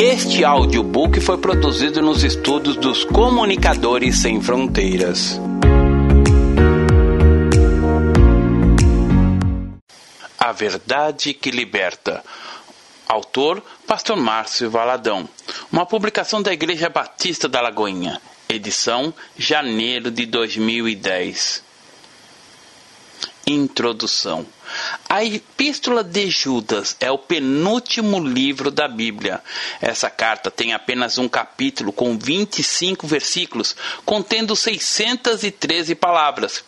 Este audiobook foi produzido nos estudos dos Comunicadores Sem Fronteiras. A Verdade que Liberta. Autor: Pastor Márcio Valadão. Uma publicação da Igreja Batista da Lagoinha. Edição: janeiro de 2010. Introdução. A Epístola de Judas é o penúltimo livro da Bíblia. Essa carta tem apenas um capítulo com 25 versículos, contendo 613 palavras.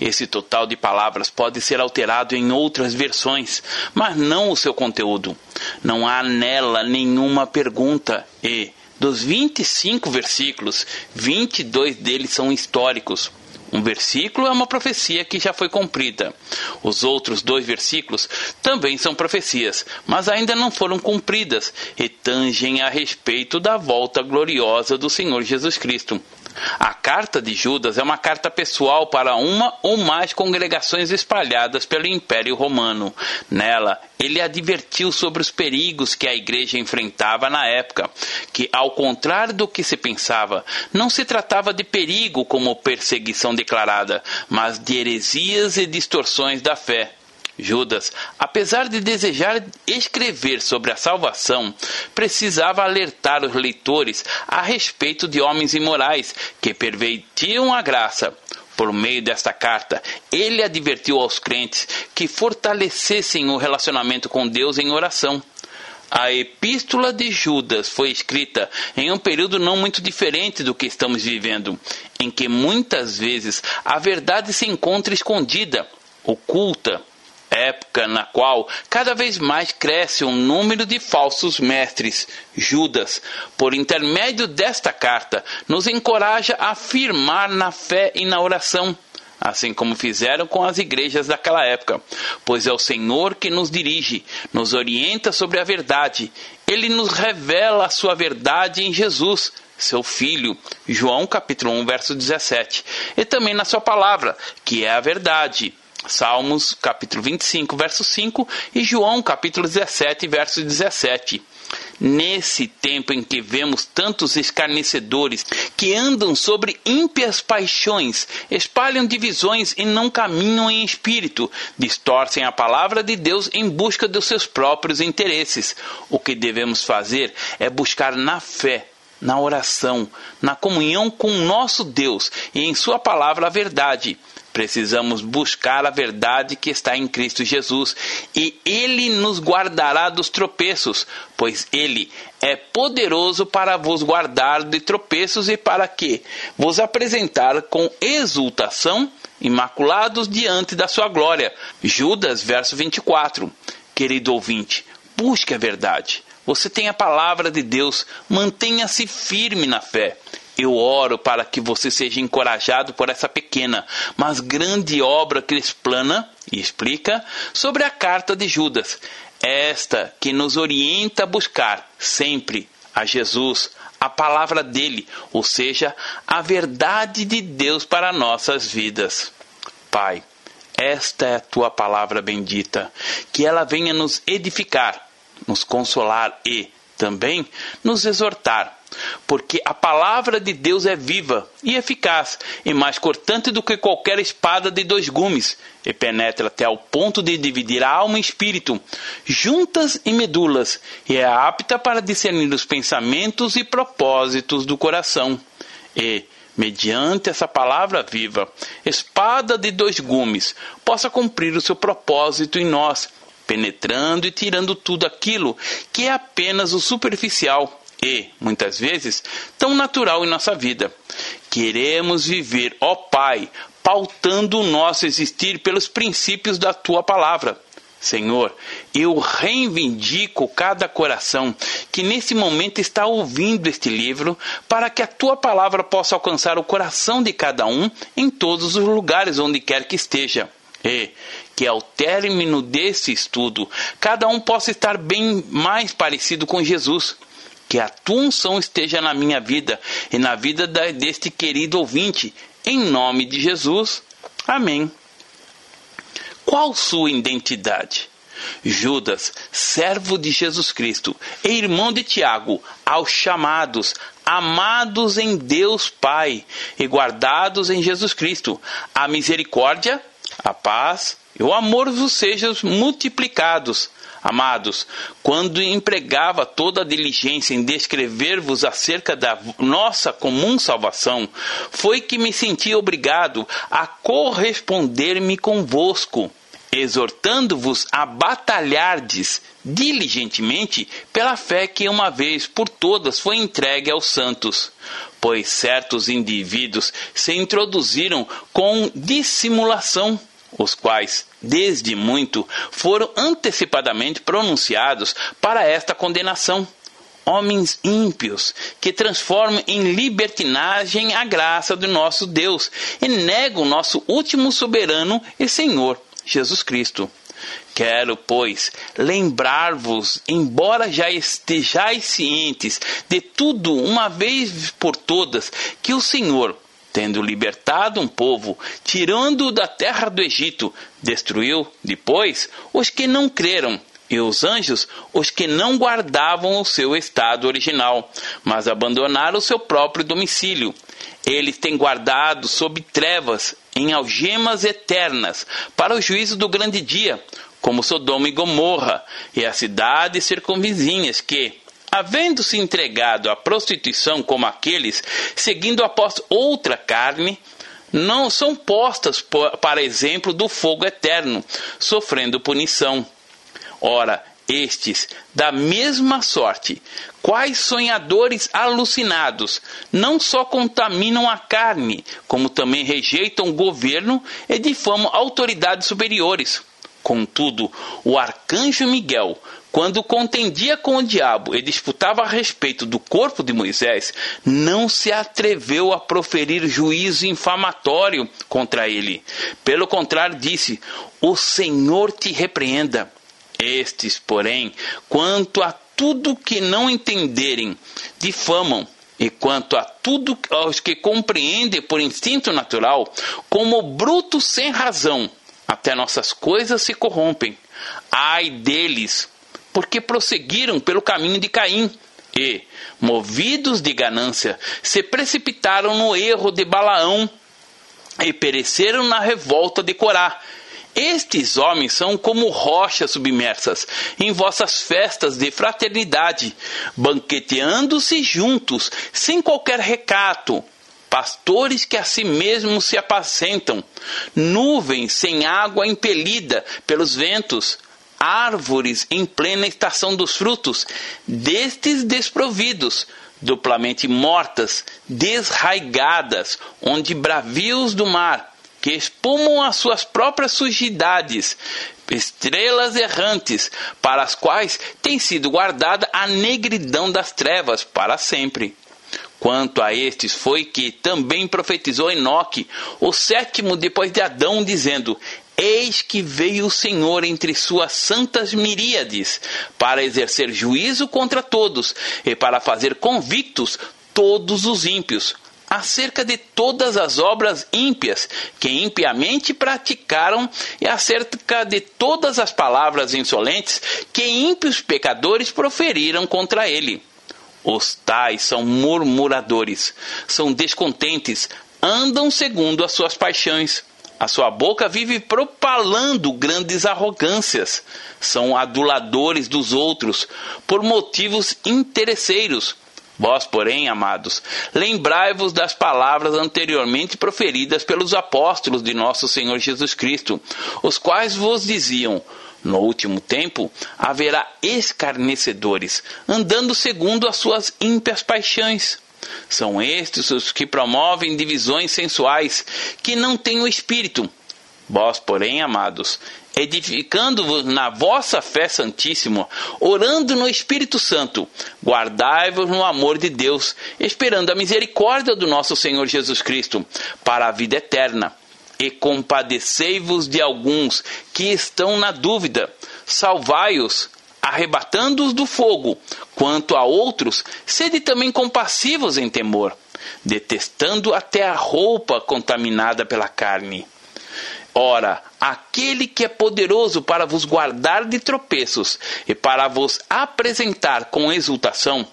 Esse total de palavras pode ser alterado em outras versões, mas não o seu conteúdo. Não há nela nenhuma pergunta e, dos 25 versículos, 22 deles são históricos. Um versículo é uma profecia que já foi cumprida. Os outros dois versículos também são profecias, mas ainda não foram cumpridas e tangem a respeito da volta gloriosa do Senhor Jesus Cristo. A carta de Judas é uma carta pessoal para uma ou mais congregações espalhadas pelo Império Romano. Nela, ele advertiu sobre os perigos que a igreja enfrentava na época, que, ao contrário do que se pensava, não se tratava de perigo como perseguição declarada, mas de heresias e distorções da fé. Judas, apesar de desejar escrever sobre a salvação, precisava alertar os leitores a respeito de homens imorais que pervertiam a graça. Por meio desta carta, ele advertiu aos crentes que fortalecessem o relacionamento com Deus em oração. A Epístola de Judas foi escrita em um período não muito diferente do que estamos vivendo, em que muitas vezes a verdade se encontra escondida, oculta época na qual cada vez mais cresce um número de falsos mestres. Judas, por intermédio desta carta, nos encoraja a firmar na fé e na oração assim como fizeram com as igrejas daquela época, pois é o Senhor que nos dirige, nos orienta sobre a verdade. Ele nos revela a sua verdade em Jesus, seu filho, João capítulo 1, verso 17, e também na sua palavra, que é a verdade. Salmos capítulo 25, verso 5 e João capítulo 17, verso 17. Nesse tempo em que vemos tantos escarnecedores que andam sobre ímpias paixões, espalham divisões e não caminham em espírito, distorcem a palavra de Deus em busca dos seus próprios interesses. O que devemos fazer é buscar na fé na oração, na comunhão com nosso Deus e em Sua palavra a verdade. Precisamos buscar a verdade que está em Cristo Jesus e Ele nos guardará dos tropeços, pois Ele é poderoso para vos guardar de tropeços e para que vos apresentar com exultação, imaculados diante da sua glória. Judas, verso 24. Querido ouvinte, busque a verdade. Você tem a palavra de Deus, mantenha-se firme na fé. Eu oro para que você seja encorajado por essa pequena, mas grande obra que explana e explica sobre a carta de Judas, esta que nos orienta a buscar sempre a Jesus, a palavra dele, ou seja, a verdade de Deus para nossas vidas. Pai, esta é a tua palavra bendita, que ela venha nos edificar, nos consolar e também nos exortar porque a palavra de Deus é viva e eficaz, e mais cortante do que qualquer espada de dois gumes, e penetra até ao ponto de dividir a alma e espírito, juntas e medulas, e é apta para discernir os pensamentos e propósitos do coração. E, mediante essa palavra viva, espada de dois gumes, possa cumprir o seu propósito em nós, penetrando e tirando tudo aquilo que é apenas o superficial e, muitas vezes, tão natural em nossa vida. Queremos viver, ó Pai, pautando o nosso existir pelos princípios da tua palavra. Senhor, eu reivindico cada coração que nesse momento está ouvindo este livro, para que a tua palavra possa alcançar o coração de cada um em todos os lugares onde quer que esteja. E que ao término desse estudo, cada um possa estar bem mais parecido com Jesus que a tua unção esteja na minha vida e na vida deste querido ouvinte, em nome de Jesus. Amém. Qual sua identidade? Judas, servo de Jesus Cristo e irmão de Tiago, aos chamados, amados em Deus Pai e guardados em Jesus Cristo, a misericórdia, a paz o amor vos sejam multiplicados. Amados, quando empregava toda a diligência em descrever-vos acerca da nossa comum salvação, foi que me senti obrigado a corresponder-me convosco, exortando-vos a batalhardes diligentemente pela fé que uma vez por todas foi entregue aos santos. Pois certos indivíduos se introduziram com dissimulação os quais, desde muito, foram antecipadamente pronunciados para esta condenação. Homens ímpios que transformam em libertinagem a graça do nosso Deus e negam nosso último soberano e Senhor, Jesus Cristo. Quero, pois, lembrar-vos, embora já estejais cientes de tudo uma vez por todas, que o Senhor, tendo libertado um povo, tirando-o da terra do Egito, destruiu depois os que não creram e os anjos os que não guardavam o seu estado original, mas abandonaram o seu próprio domicílio. Eles têm guardado sob trevas, em algemas eternas, para o juízo do grande dia, como Sodoma e Gomorra, e as cidades circunvizinhas que, havendo-se entregado à prostituição como aqueles, seguindo após outra carne, não são postas para exemplo do fogo eterno, sofrendo punição. Ora, estes, da mesma sorte, quais sonhadores alucinados, não só contaminam a carne, como também rejeitam o governo e difamam autoridades superiores. Contudo, o arcanjo Miguel, quando contendia com o diabo e disputava a respeito do corpo de Moisés, não se atreveu a proferir juízo infamatório contra ele. Pelo contrário, disse: O Senhor te repreenda. Estes, porém, quanto a tudo que não entenderem, difamam, e quanto a tudo aos que compreendem por instinto natural, como brutos sem razão, até nossas coisas se corrompem. Ai deles, porque prosseguiram pelo caminho de Caim e, movidos de ganância, se precipitaram no erro de Balaão e pereceram na revolta de Corá. Estes homens são como rochas submersas em vossas festas de fraternidade, banqueteando-se juntos, sem qualquer recato, pastores que a si mesmos se apacentam, nuvens sem água impelida pelos ventos, árvores em plena estação dos frutos, destes desprovidos, duplamente mortas, desraigadas, onde bravios do mar, que espumam as suas próprias sujidades, estrelas errantes, para as quais tem sido guardada a negridão das trevas para sempre. Quanto a estes foi que também profetizou Enoque, o sétimo depois de Adão, dizendo: Eis que veio o Senhor entre suas santas miríades, para exercer juízo contra todos e para fazer convictos todos os ímpios, acerca de todas as obras ímpias que impiamente praticaram e acerca de todas as palavras insolentes que ímpios pecadores proferiram contra ele. Os tais são murmuradores, são descontentes, andam segundo as suas paixões a sua boca vive propalando grandes arrogâncias. São aduladores dos outros por motivos interesseiros. Vós, porém, amados, lembrai-vos das palavras anteriormente proferidas pelos apóstolos de nosso Senhor Jesus Cristo, os quais vos diziam: no último tempo haverá escarnecedores, andando segundo as suas ímpias paixões são estes os que promovem divisões sensuais, que não têm o espírito. Vós, porém, amados, edificando-vos na vossa fé santíssima, orando no Espírito Santo, guardai-vos no amor de Deus, esperando a misericórdia do nosso Senhor Jesus Cristo, para a vida eterna. E compadecei-vos de alguns que estão na dúvida, salvai-os arrebatando-os do fogo. Quanto a outros, sede também compassivos em temor, detestando até a roupa contaminada pela carne. Ora, aquele que é poderoso para vos guardar de tropeços e para vos apresentar com exultação,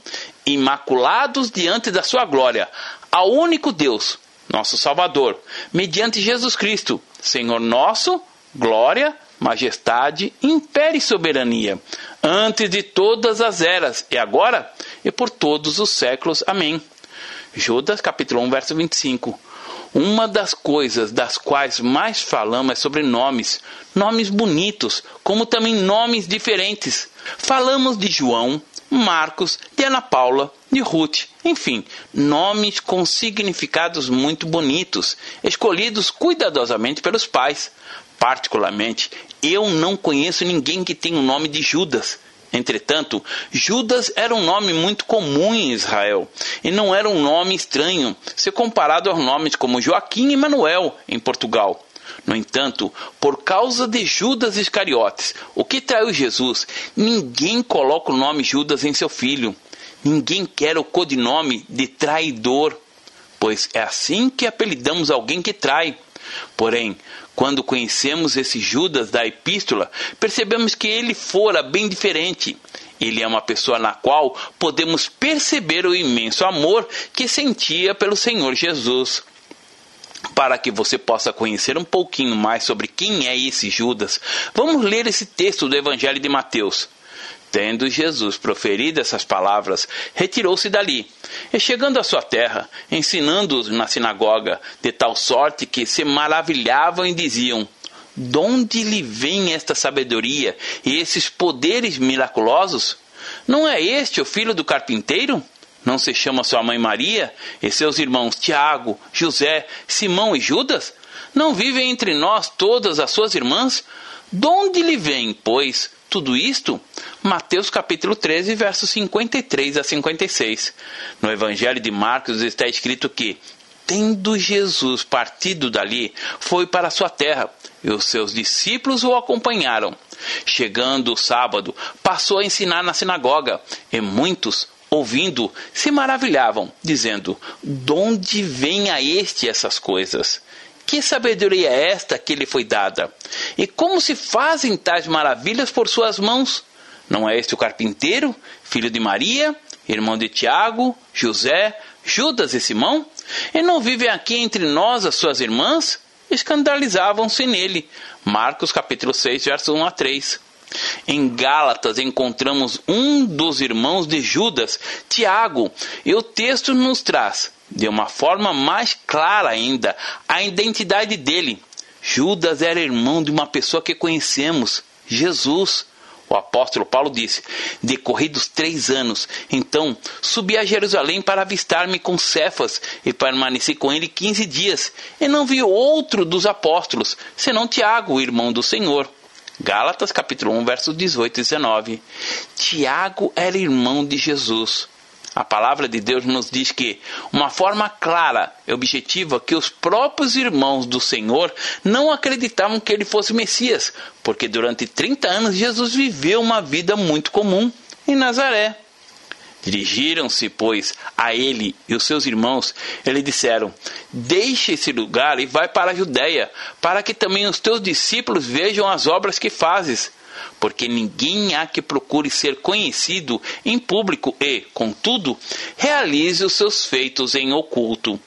imaculados diante da sua glória, ao único Deus, nosso Salvador, mediante Jesus Cristo, Senhor nosso, glória, majestade, império e soberania, antes de todas as eras, e agora e por todos os séculos. Amém. Judas capítulo 1, verso 25. Uma das coisas das quais mais falamos é sobre nomes, nomes bonitos, como também nomes diferentes. Falamos de João, Marcos, de Ana Paula, de Ruth, enfim, nomes com significados muito bonitos, escolhidos cuidadosamente pelos pais. Particularmente, eu não conheço ninguém que tenha o nome de Judas. Entretanto, Judas era um nome muito comum em Israel e não era um nome estranho se comparado aos nomes como Joaquim e Manuel em Portugal. No entanto, por causa de Judas Iscariotes, o que traiu Jesus, ninguém coloca o nome Judas em seu filho. Ninguém quer o codinome de traidor, pois é assim que apelidamos alguém que trai. Porém, quando conhecemos esse Judas da epístola, percebemos que ele fora bem diferente. Ele é uma pessoa na qual podemos perceber o imenso amor que sentia pelo Senhor Jesus. Para que você possa conhecer um pouquinho mais sobre quem é esse Judas, vamos ler esse texto do Evangelho de Mateus. Tendo Jesus proferido essas palavras, retirou-se dali, e chegando à sua terra, ensinando-os na sinagoga, de tal sorte que se maravilhavam e diziam: De onde lhe vem esta sabedoria e esses poderes miraculosos? Não é este o filho do carpinteiro? Não se chama sua mãe Maria e seus irmãos Tiago, José, Simão e Judas? Não vivem entre nós todas as suas irmãs? De onde lhe vem, pois, tudo isto? Mateus capítulo 13, versos 53 a 56. No Evangelho de Marcos está escrito que, tendo Jesus partido dali, foi para sua terra, e os seus discípulos o acompanharam. Chegando o sábado, passou a ensinar na sinagoga, e muitos, ouvindo, se maravilhavam, dizendo: De onde vem a este essas coisas? Que sabedoria é esta que lhe foi dada? E como se fazem tais maravilhas por suas mãos? Não é este o carpinteiro, filho de Maria, irmão de Tiago, José, Judas e Simão? E não vivem aqui entre nós as suas irmãs? Escandalizavam-se nele. Marcos capítulo 6, versos 1 a 3. Em Gálatas encontramos um dos irmãos de Judas, Tiago, e o texto nos traz de uma forma mais clara ainda a identidade dele. Judas era irmão de uma pessoa que conhecemos, Jesus. O apóstolo Paulo disse: Decorridos três anos, então subi a Jerusalém para avistar-me com Cefas e permaneci com ele quinze dias, e não vi outro dos apóstolos, senão Tiago, irmão do Senhor. Gálatas capítulo 1, versos 18 e 19. Tiago era irmão de Jesus. A palavra de Deus nos diz que uma forma clara e objetiva que os próprios irmãos do Senhor não acreditavam que ele fosse Messias, porque durante 30 anos Jesus viveu uma vida muito comum em Nazaré. Dirigiram-se, pois, a ele e os seus irmãos, e lhe disseram: Deixe esse lugar e vai para a Judéia, para que também os teus discípulos vejam as obras que fazes porque ninguém há que procure ser conhecido em público e, contudo, realize os seus feitos em oculto.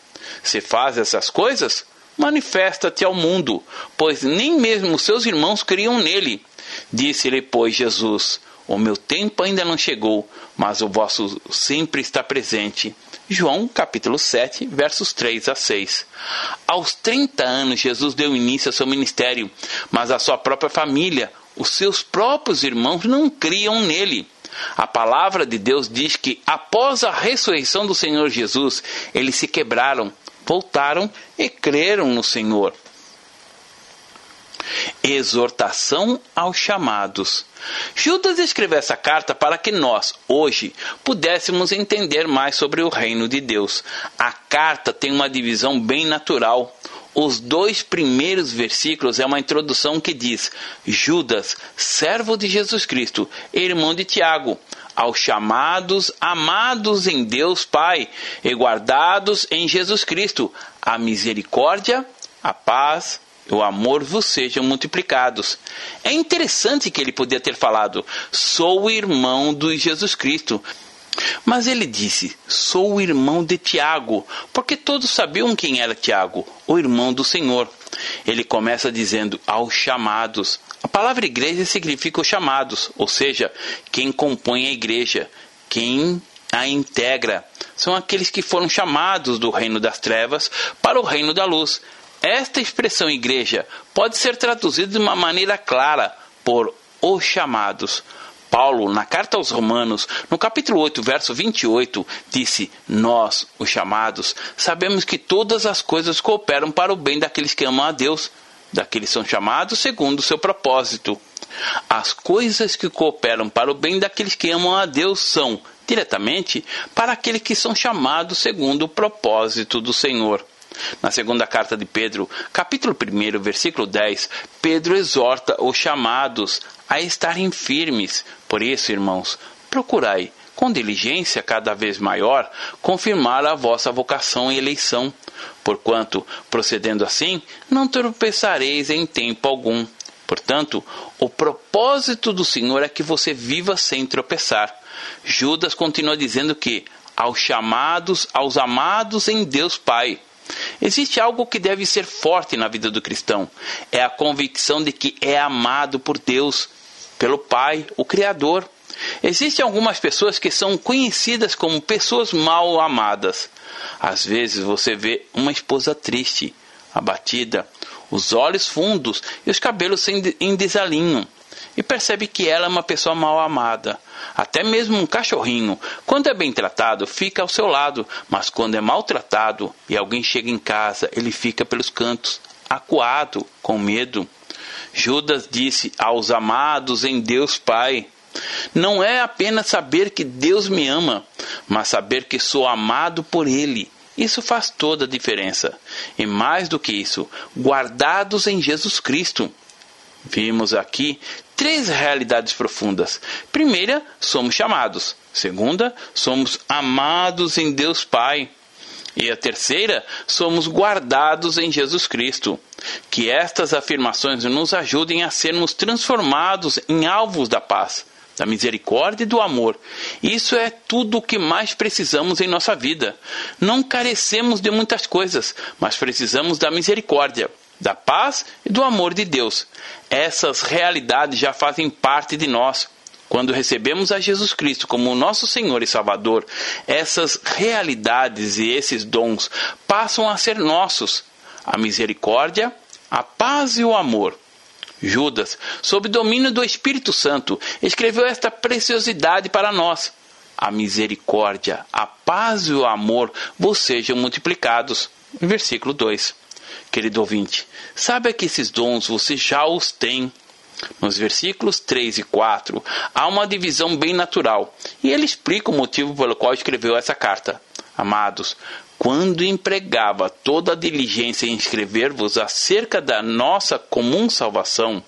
Se faz essas coisas, manifesta-te ao mundo, pois nem mesmo seus irmãos criam nele. Disse-lhe, pois, Jesus: O meu tempo ainda não chegou, mas o vosso sempre está presente. João capítulo 7, versos 3 a 6. Aos 30 anos, Jesus deu início ao seu ministério, mas a sua própria família os seus próprios irmãos não criam nele. A palavra de Deus diz que após a ressurreição do Senhor Jesus, eles se quebraram, voltaram e creram no Senhor. Exortação aos chamados. Judas escreveu essa carta para que nós, hoje, pudéssemos entender mais sobre o reino de Deus. A carta tem uma divisão bem natural. Os dois primeiros versículos é uma introdução que diz: Judas, servo de Jesus Cristo, irmão de Tiago, aos chamados, amados em Deus Pai e guardados em Jesus Cristo, a misericórdia, a paz o amor vos sejam multiplicados. É interessante que ele podia ter falado: Sou irmão do Jesus Cristo. Mas ele disse: Sou o irmão de Tiago, porque todos sabiam quem era Tiago, o irmão do Senhor. Ele começa dizendo aos chamados. A palavra igreja significa os chamados, ou seja, quem compõe a igreja, quem a integra. São aqueles que foram chamados do reino das trevas para o reino da luz. Esta expressão igreja pode ser traduzida de uma maneira clara por os chamados. Paulo, na carta aos Romanos, no capítulo 8, verso 28, disse: Nós, os chamados, sabemos que todas as coisas cooperam para o bem daqueles que amam a Deus, daqueles que são chamados segundo o seu propósito. As coisas que cooperam para o bem daqueles que amam a Deus são, diretamente, para aqueles que são chamados segundo o propósito do Senhor. Na segunda carta de Pedro, capítulo 1, versículo 10, Pedro exorta os chamados a estarem firmes. Por isso, irmãos, procurai, com diligência cada vez maior, confirmar a vossa vocação e eleição, porquanto, procedendo assim, não tropeçareis em tempo algum. Portanto, o propósito do Senhor é que você viva sem tropeçar. Judas continua dizendo que, aos chamados, aos amados em Deus Pai, Existe algo que deve ser forte na vida do cristão: é a convicção de que é amado por Deus, pelo Pai, o Criador. Existem algumas pessoas que são conhecidas como pessoas mal amadas. Às vezes você vê uma esposa triste, abatida, os olhos fundos e os cabelos em desalinho e percebe que ela é uma pessoa mal amada. Até mesmo um cachorrinho, quando é bem tratado, fica ao seu lado, mas quando é maltratado e alguém chega em casa, ele fica pelos cantos, acuado, com medo. Judas disse aos amados em Deus Pai: Não é apenas saber que Deus me ama, mas saber que sou amado por Ele. Isso faz toda a diferença. E mais do que isso, guardados em Jesus Cristo. Vimos aqui três realidades profundas. Primeira, somos chamados. Segunda, somos amados em Deus Pai. E a terceira, somos guardados em Jesus Cristo. Que estas afirmações nos ajudem a sermos transformados em alvos da paz, da misericórdia e do amor. Isso é tudo o que mais precisamos em nossa vida. Não carecemos de muitas coisas, mas precisamos da misericórdia da paz e do amor de Deus. Essas realidades já fazem parte de nós. Quando recebemos a Jesus Cristo como nosso Senhor e Salvador, essas realidades e esses dons passam a ser nossos. A misericórdia, a paz e o amor. Judas, sob domínio do Espírito Santo, escreveu esta preciosidade para nós. A misericórdia, a paz e o amor vos sejam multiplicados. Versículo 2 querido ouvinte, saiba que esses dons você já os tem. Nos versículos 3 e 4, há uma divisão bem natural, e ele explica o motivo pelo qual escreveu essa carta. Amados, quando empregava toda a diligência em escrever-vos acerca da nossa comum salvação,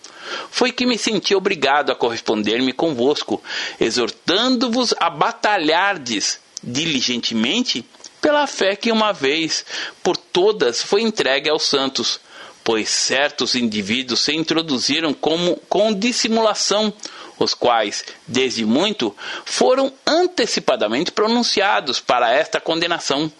foi que me senti obrigado a corresponder-me convosco, exortando-vos a batalhardes diligentemente pela fé que uma vez por todas foi entregue aos santos, pois certos indivíduos se introduziram como com dissimulação, os quais, desde muito, foram antecipadamente pronunciados para esta condenação.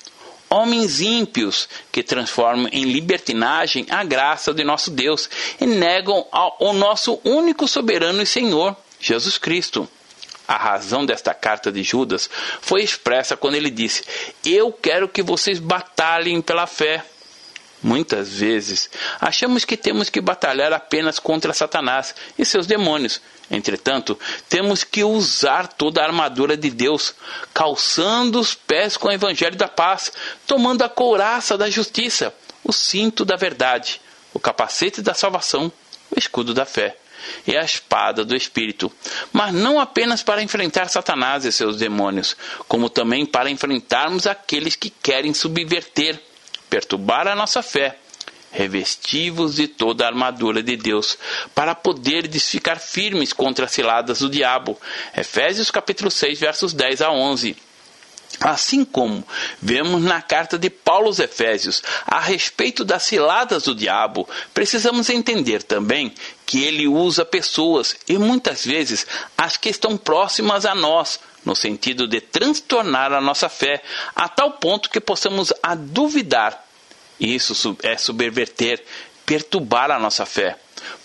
Homens ímpios que transformam em libertinagem a graça de nosso Deus e negam ao nosso único soberano e Senhor, Jesus Cristo. A razão desta carta de Judas foi expressa quando ele disse: Eu quero que vocês batalhem pela fé. Muitas vezes achamos que temos que batalhar apenas contra Satanás e seus demônios. Entretanto, temos que usar toda a armadura de Deus, calçando os pés com o evangelho da paz, tomando a couraça da justiça, o cinto da verdade, o capacete da salvação, o escudo da fé e a espada do Espírito, mas não apenas para enfrentar Satanás e seus demônios, como também para enfrentarmos aqueles que querem subverter, perturbar a nossa fé. Revestivos de toda a armadura de Deus, para poderdes ficar firmes contra as ciladas do diabo. Efésios capítulo 6, versos 10 a 11. Assim como vemos na carta de Paulo aos Efésios a respeito das ciladas do diabo, precisamos entender também que ele usa pessoas e muitas vezes as que estão próximas a nós, no sentido de transtornar a nossa fé, a tal ponto que possamos a duvidar. Isso é subverter, perturbar a nossa fé.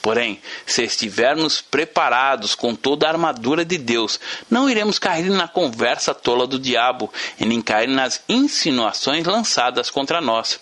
Porém, se estivermos preparados com toda a armadura de Deus, não iremos cair na conversa tola do diabo e nem cair nas insinuações lançadas contra nós.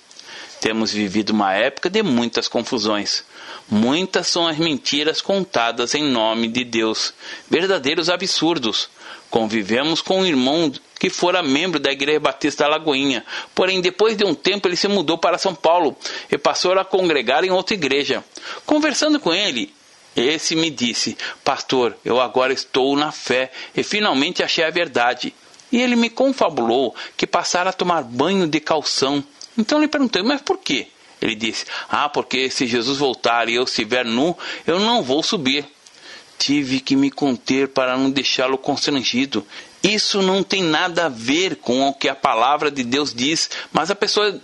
Temos vivido uma época de muitas confusões. Muitas são as mentiras contadas em nome de Deus, verdadeiros absurdos. Convivemos com um irmão que fora membro da Igreja Batista da Lagoinha, porém depois de um tempo ele se mudou para São Paulo e passou a congregar em outra igreja. Conversando com ele, esse me disse: Pastor, eu agora estou na fé e finalmente achei a verdade. E ele me confabulou que passara a tomar banho de calção. Então lhe perguntei: Mas por quê? Ele disse: Ah, porque se Jesus voltar e eu estiver nu, eu não vou subir. Tive que me conter para não deixá-lo constrangido. Isso não tem nada a ver com o que a palavra de Deus diz, mas a pessoa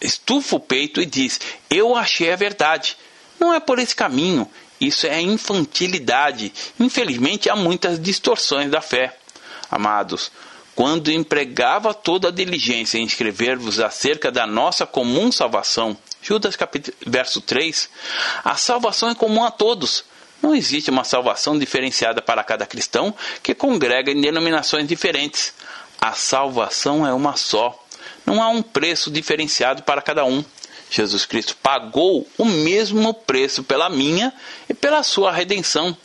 estufa o peito e diz: Eu achei a verdade. Não é por esse caminho. Isso é infantilidade. Infelizmente, há muitas distorções da fé. Amados, quando empregava toda a diligência em escrever-vos acerca da nossa comum salvação, Judas capítulo, verso 3, a salvação é comum a todos. Não existe uma salvação diferenciada para cada cristão que congrega em denominações diferentes. A salvação é uma só. Não há um preço diferenciado para cada um. Jesus Cristo pagou o mesmo preço pela minha e pela sua redenção.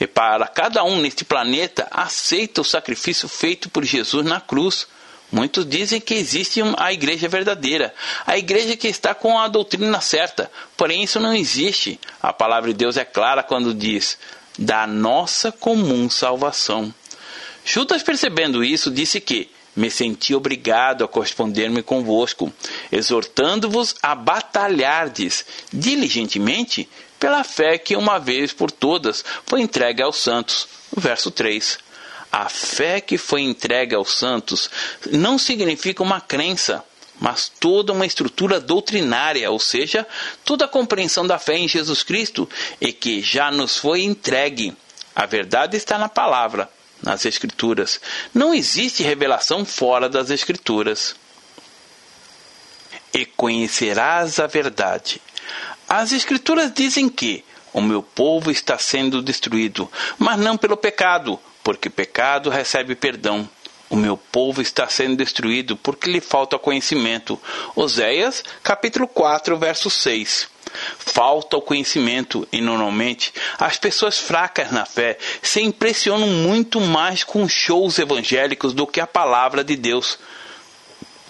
E para cada um neste planeta aceita o sacrifício feito por Jesus na cruz. Muitos dizem que existe a igreja verdadeira, a igreja que está com a doutrina certa, porém isso não existe. A palavra de Deus é clara quando diz: da nossa comum salvação. Judas, percebendo isso, disse que me senti obrigado a corresponder-me convosco, exortando-vos a batalhardes diligentemente pela fé que uma vez por todas foi entregue aos santos. Verso 3. A fé que foi entregue aos santos não significa uma crença, mas toda uma estrutura doutrinária, ou seja, toda a compreensão da fé em Jesus Cristo e que já nos foi entregue. A verdade está na palavra nas Escrituras. Não existe revelação fora das Escrituras. E conhecerás a verdade. As Escrituras dizem que o meu povo está sendo destruído, mas não pelo pecado, porque pecado recebe perdão. O meu povo está sendo destruído porque lhe falta conhecimento. Oséias, capítulo 4, verso 6. Falta o conhecimento e normalmente as pessoas fracas na fé se impressionam muito mais com shows evangélicos do que a palavra de Deus.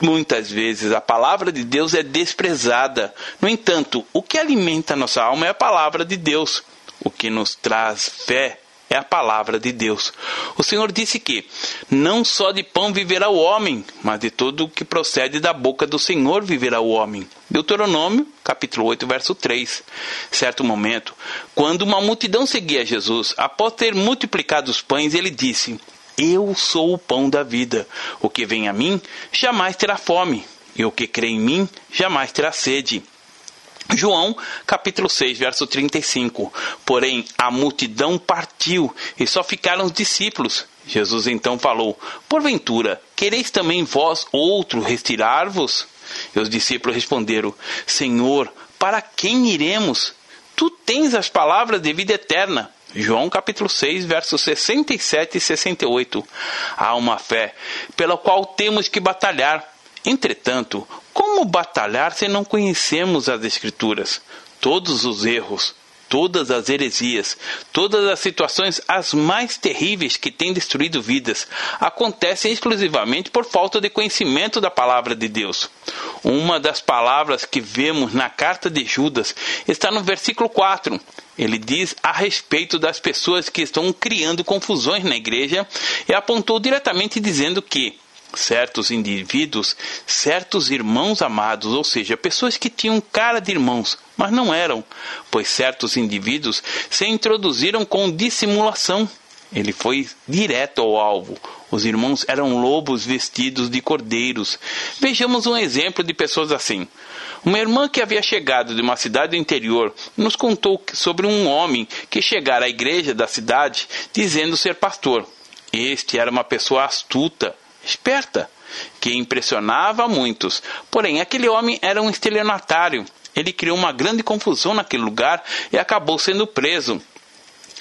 Muitas vezes a palavra de Deus é desprezada. No entanto, o que alimenta nossa alma é a palavra de Deus. O que nos traz fé é a palavra de Deus. O Senhor disse que não só de pão viverá o homem, mas de tudo o que procede da boca do Senhor viverá o homem. Deuteronômio, capítulo 8, verso 3. Certo momento, quando uma multidão seguia Jesus, após ter multiplicado os pães, ele disse: Eu sou o pão da vida. O que vem a mim jamais terá fome, e o que crê em mim jamais terá sede. João, capítulo 6, verso 35. Porém, a multidão partiu e só ficaram os discípulos. Jesus então falou: Porventura, quereis também vós outro retirar-vos? E os discípulos responderam: Senhor, para quem iremos? Tu tens as palavras de vida eterna. João capítulo 6, versos 67 e 68. Há uma fé pela qual temos que batalhar. Entretanto, como batalhar se não conhecemos as Escrituras? Todos os erros, todas as heresias, todas as situações as mais terríveis que têm destruído vidas acontecem exclusivamente por falta de conhecimento da palavra de Deus. Uma das palavras que vemos na carta de Judas está no versículo 4. Ele diz a respeito das pessoas que estão criando confusões na igreja e apontou diretamente dizendo que certos indivíduos, certos irmãos amados, ou seja, pessoas que tinham cara de irmãos, mas não eram, pois certos indivíduos se introduziram com dissimulação. Ele foi direto ao alvo. Os irmãos eram lobos vestidos de cordeiros. Vejamos um exemplo de pessoas assim. Uma irmã que havia chegado de uma cidade do interior nos contou sobre um homem que chegara à igreja da cidade dizendo ser pastor. Este era uma pessoa astuta, esperta, que impressionava muitos. Porém, aquele homem era um estelionatário. Ele criou uma grande confusão naquele lugar e acabou sendo preso.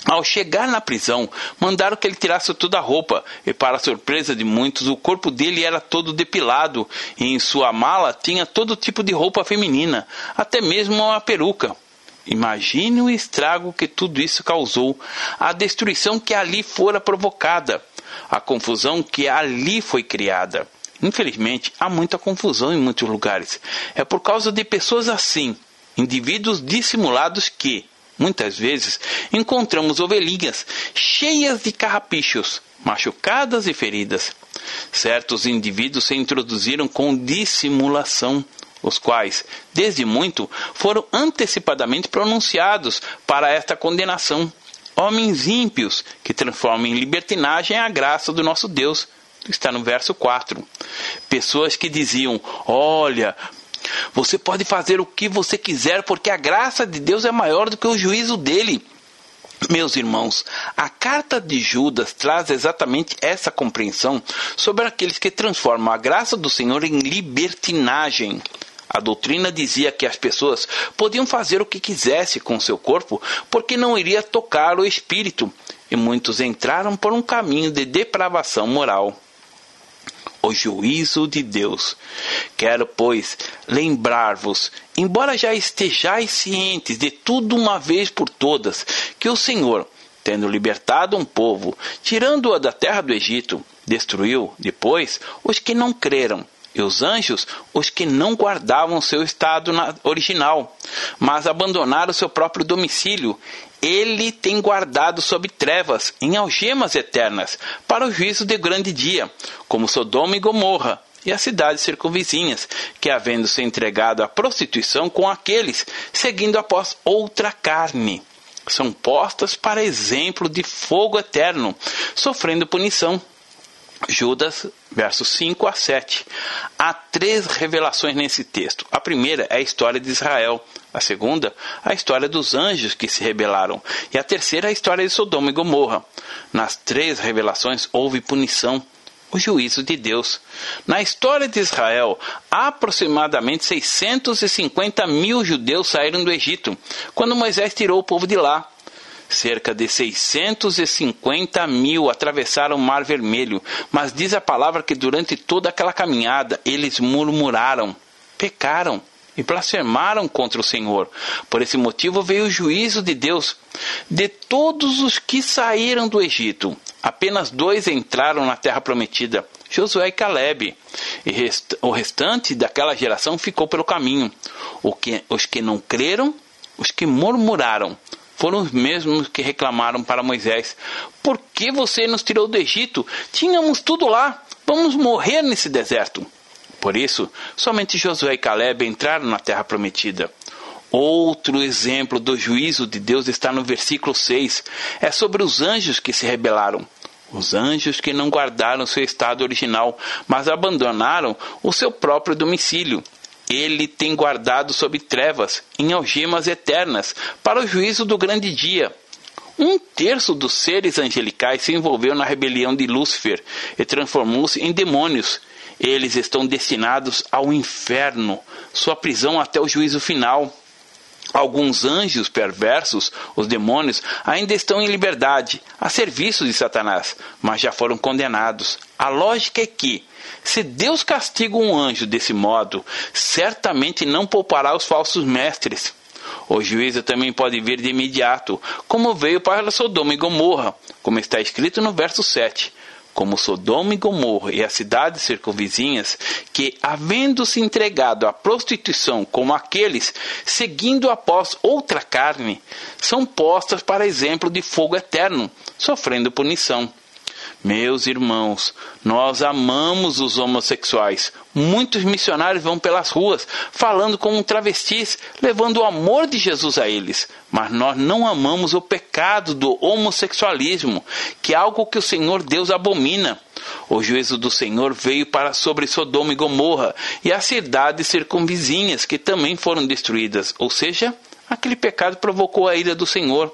Ao chegar na prisão, mandaram que ele tirasse toda a roupa, e para surpresa de muitos, o corpo dele era todo depilado, e em sua mala tinha todo tipo de roupa feminina, até mesmo uma peruca. Imagine o estrago que tudo isso causou, a destruição que ali fora provocada, a confusão que ali foi criada. Infelizmente, há muita confusão em muitos lugares. É por causa de pessoas assim, indivíduos dissimulados que, muitas vezes, encontramos ovelhinhas cheias de carrapichos, machucadas e feridas. Certos indivíduos se introduziram com dissimulação, os quais, desde muito, foram antecipadamente pronunciados para esta condenação. Homens ímpios que transformam em libertinagem a graça do nosso Deus está no verso 4. Pessoas que diziam: Olha, você pode fazer o que você quiser, porque a graça de Deus é maior do que o juízo dele. Meus irmãos, a carta de Judas traz exatamente essa compreensão sobre aqueles que transformam a graça do Senhor em libertinagem. A doutrina dizia que as pessoas podiam fazer o que quisessem com seu corpo, porque não iria tocar o espírito, e muitos entraram por um caminho de depravação moral o juízo de Deus. Quero, pois, lembrar-vos, embora já estejais cientes de tudo uma vez por todas, que o Senhor, tendo libertado um povo, tirando-o da terra do Egito, destruiu, depois, os que não creram e os anjos os que não guardavam seu estado original, mas abandonaram seu próprio domicílio ele tem guardado sob trevas, em algemas eternas, para o juízo de grande dia, como Sodoma e Gomorra, e as cidades circunvizinhas, que havendo se entregado à prostituição com aqueles, seguindo após outra carne, são postas para exemplo de fogo eterno, sofrendo punição. Judas, versos 5 a 7. Há três revelações nesse texto. A primeira é a história de Israel, a segunda, a história dos anjos que se rebelaram. E a terceira, a história de Sodoma e Gomorra. Nas três revelações houve punição, o juízo de Deus. Na história de Israel, aproximadamente 650 mil judeus saíram do Egito, quando Moisés tirou o povo de lá. Cerca de 650 mil atravessaram o Mar Vermelho, mas diz a palavra que durante toda aquela caminhada eles murmuraram, pecaram e blasfemaram contra o Senhor. Por esse motivo veio o juízo de Deus. De todos os que saíram do Egito, apenas dois entraram na terra prometida, Josué e Caleb. E rest o restante daquela geração ficou pelo caminho. Que, os que não creram, os que murmuraram, foram os mesmos que reclamaram para Moisés: Por que você nos tirou do Egito? Tínhamos tudo lá. Vamos morrer nesse deserto. Por isso, somente Josué e Caleb entraram na terra prometida. Outro exemplo do juízo de Deus está no versículo 6. É sobre os anjos que se rebelaram. Os anjos que não guardaram seu estado original, mas abandonaram o seu próprio domicílio. Ele tem guardado sob trevas, em algemas eternas, para o juízo do grande dia. Um terço dos seres angelicais se envolveu na rebelião de Lúcifer e transformou-se em demônios. Eles estão destinados ao inferno, sua prisão até o juízo final. Alguns anjos perversos, os demônios, ainda estão em liberdade, a serviço de Satanás, mas já foram condenados. A lógica é que, se Deus castiga um anjo desse modo, certamente não poupará os falsos mestres. O juízo também pode vir de imediato, como veio para Sodoma e Gomorra, como está escrito no verso 7 como Sodoma e Gomorra e as cidades circunvizinhas, que, havendo se entregado à prostituição como aqueles, seguindo após outra carne, são postas para exemplo de fogo eterno, sofrendo punição. Meus irmãos, nós amamos os homossexuais. Muitos missionários vão pelas ruas falando como travestis, levando o amor de Jesus a eles. Mas nós não amamos o pecado do homossexualismo, que é algo que o Senhor Deus abomina. O juízo do Senhor veio para sobre Sodoma e Gomorra e as cidades circunvizinhas que também foram destruídas. Ou seja, aquele pecado provocou a ira do Senhor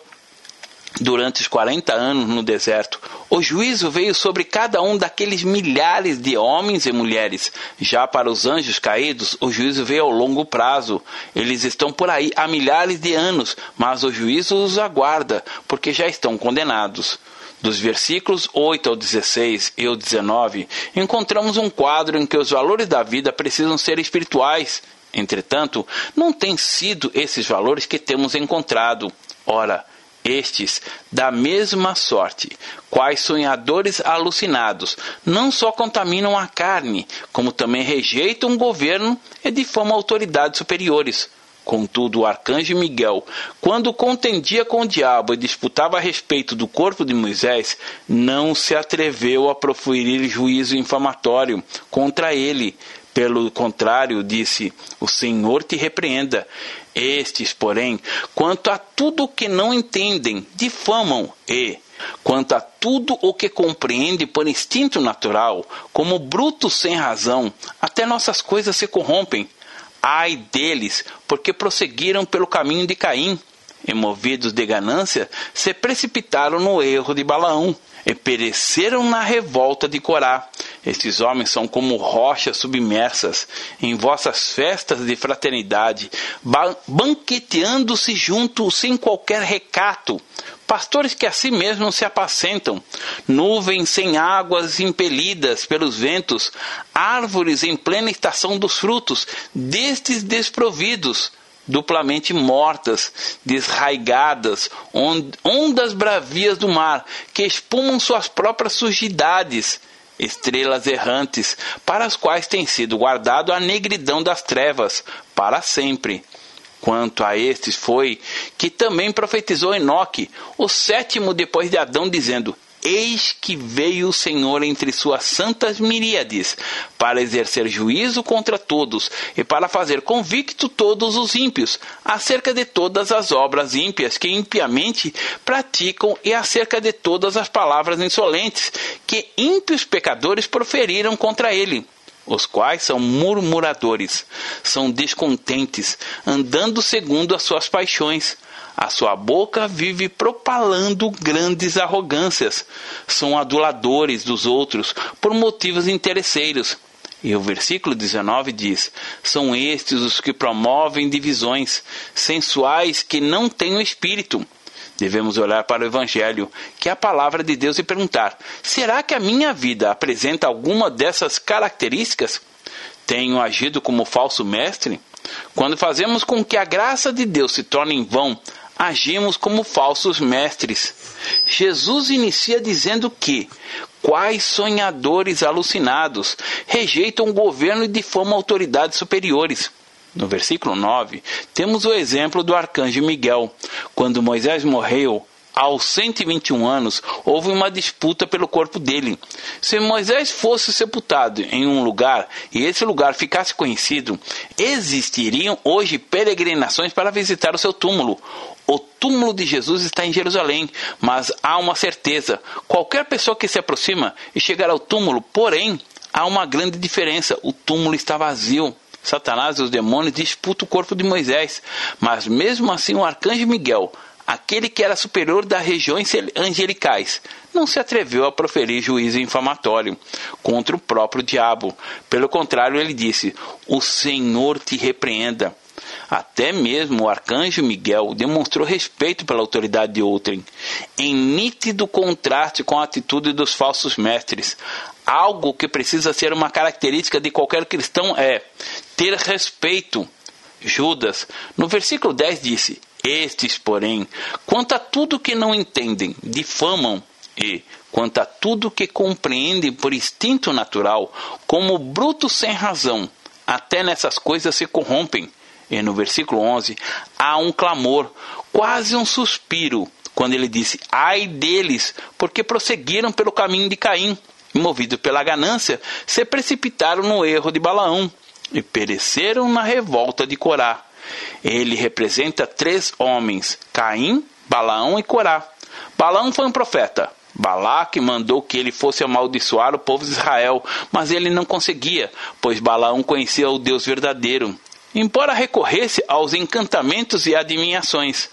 durante os 40 anos no deserto. O juízo veio sobre cada um daqueles milhares de homens e mulheres. Já para os anjos caídos, o juízo veio ao longo prazo. Eles estão por aí há milhares de anos, mas o juízo os aguarda, porque já estão condenados. Dos versículos 8 ao 16 e ao 19, encontramos um quadro em que os valores da vida precisam ser espirituais. Entretanto, não têm sido esses valores que temos encontrado. Ora, estes, da mesma sorte, quais sonhadores alucinados, não só contaminam a carne, como também rejeitam o governo e difamam autoridades superiores. Contudo, o arcanjo Miguel, quando contendia com o diabo e disputava a respeito do corpo de Moisés, não se atreveu a proferir juízo infamatório contra ele. Pelo contrário, disse: O Senhor te repreenda. Estes, porém, quanto a tudo o que não entendem, difamam e, quanto a tudo o que compreende por instinto natural, como brutos sem razão, até nossas coisas se corrompem. Ai deles, porque prosseguiram pelo caminho de Caim, e movidos de ganância, se precipitaram no erro de Balaão e pereceram na revolta de Corá. Estes homens são como rochas submersas em vossas festas de fraternidade, banqueteando-se juntos sem qualquer recato. Pastores que a si mesmos se apacentam, nuvens sem águas impelidas pelos ventos, árvores em plena estação dos frutos, destes desprovidos duplamente mortas, desraigadas, ondas bravias do mar, que espumam suas próprias sujidades, estrelas errantes, para as quais tem sido guardado a negridão das trevas, para sempre. Quanto a estes foi que também profetizou Enoque, o sétimo depois de Adão, dizendo: Eis que veio o Senhor entre suas santas miríades, para exercer juízo contra todos e para fazer convicto todos os ímpios, acerca de todas as obras ímpias que impiamente praticam e acerca de todas as palavras insolentes que ímpios pecadores proferiram contra ele os quais são murmuradores, são descontentes, andando segundo as suas paixões a sua boca vive propalando grandes arrogâncias. São aduladores dos outros por motivos interesseiros. E o versículo 19 diz: São estes os que promovem divisões, sensuais que não têm o espírito. Devemos olhar para o Evangelho, que é a palavra de Deus, e perguntar: será que a minha vida apresenta alguma dessas características? Tenho agido como falso mestre? Quando fazemos com que a graça de Deus se torne em vão, agimos como falsos mestres. Jesus inicia dizendo que quais sonhadores alucinados rejeitam o governo e difamam autoridades superiores. No versículo 9, temos o exemplo do arcanjo Miguel. Quando Moisés morreu, aos 121 anos, houve uma disputa pelo corpo dele. Se Moisés fosse sepultado em um lugar e esse lugar ficasse conhecido, existiriam hoje peregrinações para visitar o seu túmulo. O túmulo de Jesus está em Jerusalém, mas há uma certeza: qualquer pessoa que se aproxima e chegar ao túmulo, porém, há uma grande diferença: o túmulo está vazio. Satanás e os demônios disputam o corpo de Moisés, mas mesmo assim o arcanjo Miguel aquele que era superior das regiões angelicais, não se atreveu a proferir juízo infamatório contra o próprio diabo. Pelo contrário, ele disse: O Senhor te repreenda. Até mesmo o arcanjo Miguel demonstrou respeito pela autoridade de outrem, em nítido contraste com a atitude dos falsos mestres. Algo que precisa ser uma característica de qualquer cristão é ter respeito. Judas, no versículo 10 disse: estes, porém, quanto a tudo que não entendem, difamam e, quanto a tudo que compreendem por instinto natural, como brutos sem razão, até nessas coisas se corrompem. E no versículo 11 há um clamor, quase um suspiro, quando ele disse: Ai deles, porque prosseguiram pelo caminho de Caim, e movidos pela ganância, se precipitaram no erro de Balaão e pereceram na revolta de Corá. Ele representa três homens: Caim, Balaão e Corá. Balaão foi um profeta. Balaque mandou que ele fosse amaldiçoar o povo de Israel, mas ele não conseguia, pois Balaão conhecia o Deus verdadeiro, embora recorresse aos encantamentos e adivinhações.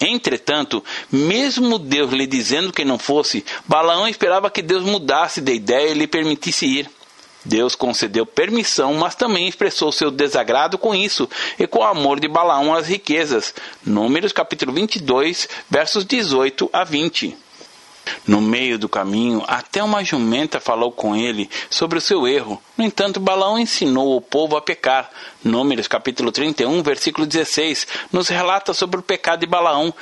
Entretanto, mesmo Deus lhe dizendo que não fosse, Balaão esperava que Deus mudasse de ideia e lhe permitisse ir. Deus concedeu permissão, mas também expressou seu desagrado com isso e com o amor de Balaão às riquezas. Números capítulo 22, versos 18 a 20. No meio do caminho, até uma jumenta falou com ele sobre o seu erro. No entanto, Balaão ensinou o povo a pecar. Números capítulo 31, versículo 16, nos relata sobre o pecado de Balaão.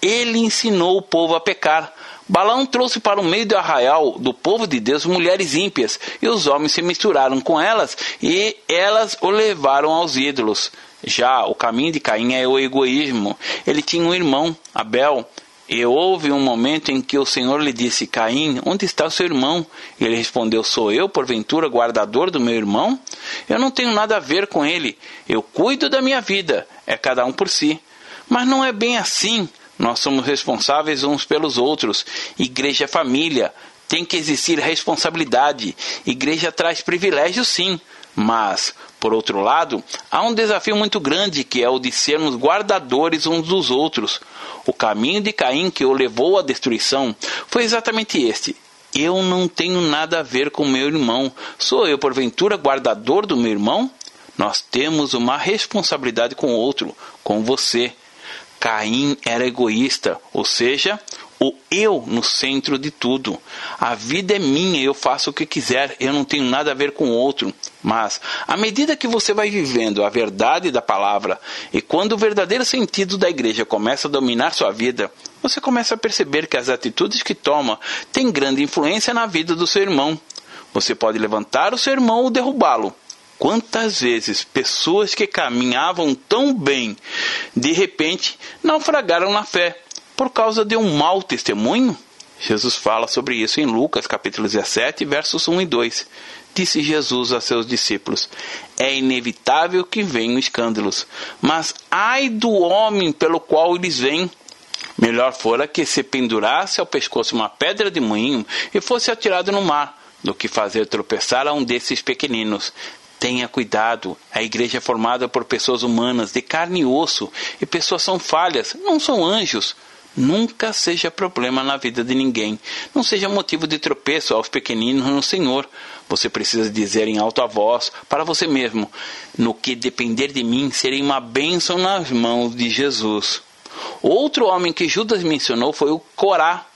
Ele ensinou o povo a pecar. Balaão trouxe para o meio do arraial do povo de Deus mulheres ímpias, e os homens se misturaram com elas, e elas o levaram aos ídolos. Já o caminho de Caim é o egoísmo. Ele tinha um irmão, Abel, e houve um momento em que o Senhor lhe disse: Caim, onde está o seu irmão? E ele respondeu: Sou eu, porventura, guardador do meu irmão? Eu não tenho nada a ver com ele. Eu cuido da minha vida. É cada um por si. Mas não é bem assim. Nós somos responsáveis uns pelos outros. Igreja é família. Tem que existir responsabilidade. Igreja traz privilégios, sim. Mas, por outro lado, há um desafio muito grande que é o de sermos guardadores uns dos outros. O caminho de Caim que o levou à destruição foi exatamente este. Eu não tenho nada a ver com meu irmão. Sou eu, porventura, guardador do meu irmão? Nós temos uma responsabilidade com o outro, com você. Caim era egoísta, ou seja, o eu no centro de tudo. A vida é minha, eu faço o que quiser, eu não tenho nada a ver com o outro. Mas, à medida que você vai vivendo a verdade da palavra e quando o verdadeiro sentido da igreja começa a dominar sua vida, você começa a perceber que as atitudes que toma têm grande influência na vida do seu irmão. Você pode levantar o seu irmão ou derrubá-lo. Quantas vezes pessoas que caminhavam tão bem, de repente, naufragaram na fé por causa de um mau testemunho? Jesus fala sobre isso em Lucas capítulo 17, versos 1 e 2. Disse Jesus a seus discípulos: É inevitável que venham escândalos, mas ai do homem pelo qual eles vêm. Melhor fora que se pendurasse ao pescoço uma pedra de moinho e fosse atirado no mar, do que fazer tropeçar a um desses pequeninos. Tenha cuidado, a igreja é formada por pessoas humanas, de carne e osso, e pessoas são falhas, não são anjos. Nunca seja problema na vida de ninguém. Não seja motivo de tropeço aos pequeninos no Senhor. Você precisa dizer em alta voz para você mesmo: No que depender de mim, serei uma bênção nas mãos de Jesus. Outro homem que Judas mencionou foi o Corá.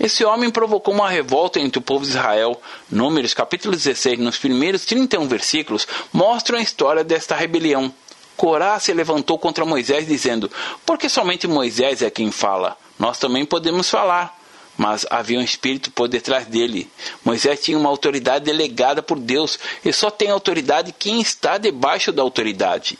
Esse homem provocou uma revolta entre o povo de Israel. Números capítulo 16, nos primeiros 31 versículos, mostram a história desta rebelião. Corá se levantou contra Moisés, dizendo: Por que somente Moisés é quem fala? Nós também podemos falar. Mas havia um espírito por detrás dele. Moisés tinha uma autoridade delegada por Deus, e só tem autoridade quem está debaixo da autoridade.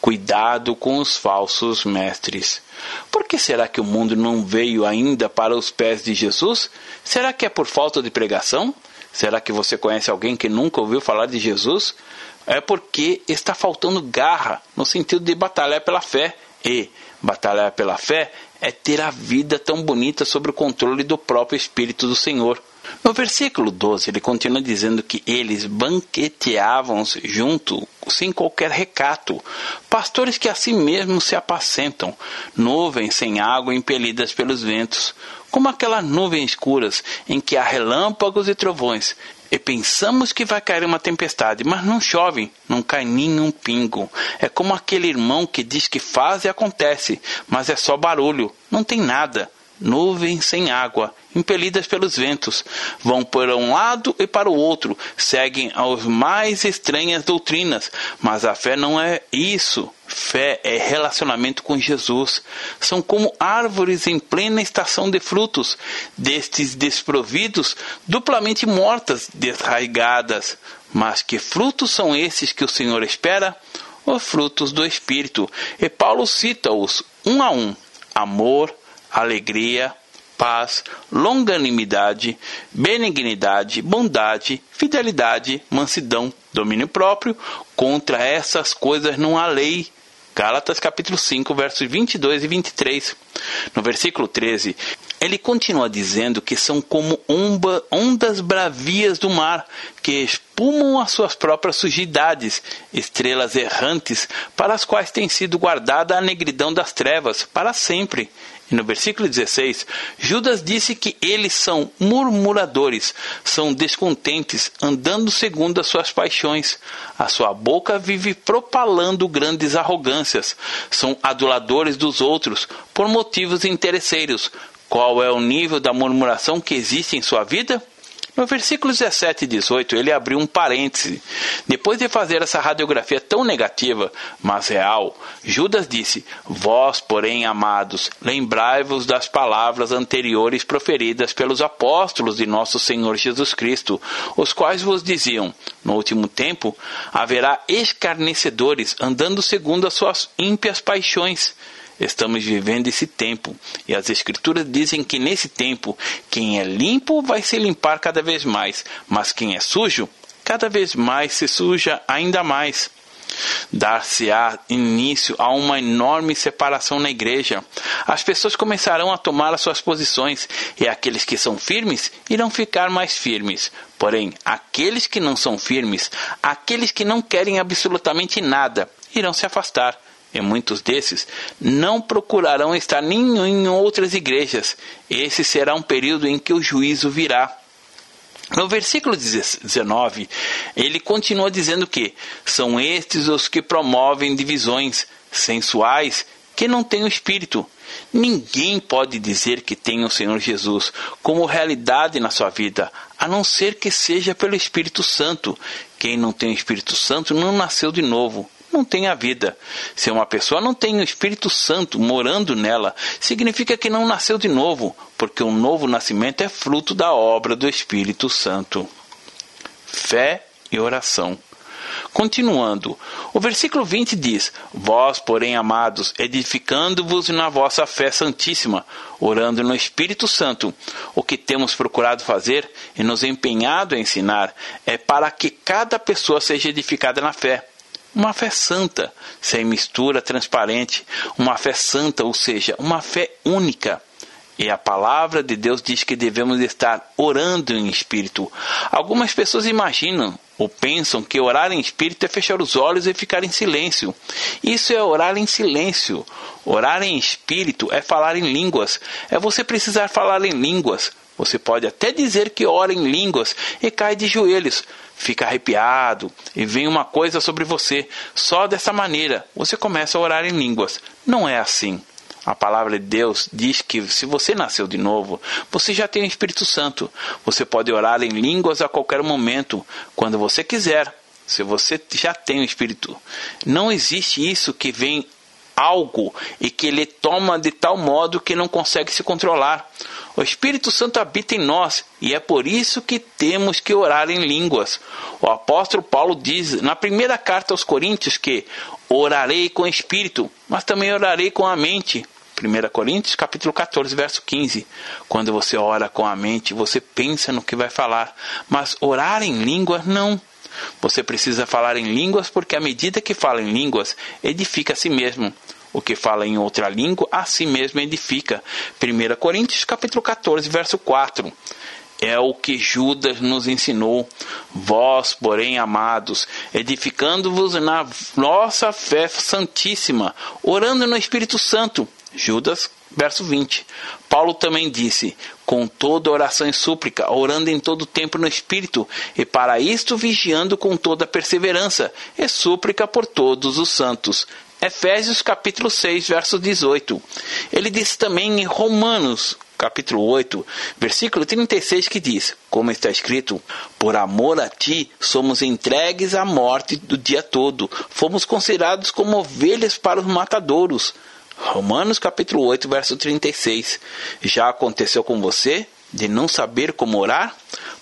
Cuidado com os falsos mestres. Por que será que o mundo não veio ainda para os pés de Jesus? Será que é por falta de pregação? Será que você conhece alguém que nunca ouviu falar de Jesus? é porque está faltando garra no sentido de batalhar pela fé. E batalhar pela fé é ter a vida tão bonita sob o controle do próprio Espírito do Senhor. No versículo 12, ele continua dizendo que eles banqueteavam junto, sem qualquer recato, pastores que a si mesmos se apacentam, nuvens sem água impelidas pelos ventos, como aquelas nuvens escuras em que há relâmpagos e trovões, e pensamos que vai cair uma tempestade, mas não chove, não cai nenhum pingo. É como aquele irmão que diz que faz e acontece, mas é só barulho, não tem nada nuvens sem água, impelidas pelos ventos, vão para um lado e para o outro, seguem as mais estranhas doutrinas, mas a fé não é isso. Fé é relacionamento com Jesus. São como árvores em plena estação de frutos, destes desprovidos, duplamente mortas, desraigadas. Mas que frutos são esses que o Senhor espera? os frutos do Espírito. E Paulo cita-os um a um: amor, alegria, paz, longanimidade, benignidade, bondade, fidelidade, mansidão, domínio próprio. Contra essas coisas não há lei. Gálatas capítulo 5, versos 22 e 23. No versículo 13, ele continua dizendo que são como ondas bravias do mar, que espumam as suas próprias sujidades, estrelas errantes, para as quais tem sido guardada a negridão das trevas, para sempre. E no versículo 16, Judas disse que eles são murmuradores, são descontentes, andando segundo as suas paixões. A sua boca vive propalando grandes arrogâncias. São aduladores dos outros, por motivos interesseiros. Qual é o nível da murmuração que existe em sua vida? No versículo 17 e 18, ele abriu um parêntese. Depois de fazer essa radiografia tão negativa, mas real, Judas disse: Vós, porém, amados, lembrai-vos das palavras anteriores proferidas pelos apóstolos de nosso Senhor Jesus Cristo, os quais vos diziam: No último tempo haverá escarnecedores andando segundo as suas ímpias paixões Estamos vivendo esse tempo e as Escrituras dizem que nesse tempo quem é limpo vai se limpar cada vez mais, mas quem é sujo, cada vez mais se suja ainda mais. Dar-se-á início a uma enorme separação na igreja. As pessoas começarão a tomar as suas posições e aqueles que são firmes irão ficar mais firmes. Porém, aqueles que não são firmes, aqueles que não querem absolutamente nada, irão se afastar e muitos desses não procurarão estar nem em outras igrejas. Esse será um período em que o juízo virá. No versículo 19, ele continua dizendo que são estes os que promovem divisões sensuais que não têm o Espírito. Ninguém pode dizer que tem o Senhor Jesus como realidade na sua vida, a não ser que seja pelo Espírito Santo. Quem não tem o Espírito Santo não nasceu de novo não tem a vida. Se uma pessoa não tem o Espírito Santo morando nela, significa que não nasceu de novo, porque o novo nascimento é fruto da obra do Espírito Santo. Fé e oração. Continuando, o versículo 20 diz: Vós, porém, amados, edificando-vos na vossa fé santíssima, orando no Espírito Santo, o que temos procurado fazer e nos empenhado a ensinar é para que cada pessoa seja edificada na fé uma fé santa, sem mistura, transparente, uma fé santa, ou seja, uma fé única. E a palavra de Deus diz que devemos estar orando em espírito. Algumas pessoas imaginam ou pensam que orar em espírito é fechar os olhos e ficar em silêncio. Isso é orar em silêncio. Orar em espírito é falar em línguas. É você precisar falar em línguas. Você pode até dizer que ora em línguas e cai de joelhos, fica arrepiado e vem uma coisa sobre você. Só dessa maneira você começa a orar em línguas. Não é assim. A palavra de Deus diz que se você nasceu de novo, você já tem o Espírito Santo. Você pode orar em línguas a qualquer momento, quando você quiser. Se você já tem o Espírito, não existe isso que vem algo e que ele toma de tal modo que não consegue se controlar. O Espírito Santo habita em nós e é por isso que temos que orar em línguas. O apóstolo Paulo diz na primeira carta aos Coríntios que orarei com o espírito, mas também orarei com a mente. 1 Coríntios capítulo 14, verso 15. Quando você ora com a mente, você pensa no que vai falar, mas orar em línguas não. Você precisa falar em línguas porque à medida que fala em línguas, edifica a si mesmo. O que fala em outra língua, a si mesmo edifica. 1 Coríntios capítulo 14, verso 4. É o que Judas nos ensinou. Vós, porém, amados, edificando-vos na nossa fé santíssima, orando no Espírito Santo. Judas Verso 20. Paulo também disse: Com toda oração e súplica, orando em todo tempo no Espírito, e para isto vigiando com toda perseverança, e súplica por todos os santos. Efésios capítulo 6, verso 18. Ele disse também em Romanos, capítulo 8, versículo 36, que diz: Como está escrito, por amor a ti somos entregues à morte do dia todo, fomos considerados como ovelhas para os matadouros. Romanos capítulo 8, verso 36. Já aconteceu com você de não saber como orar?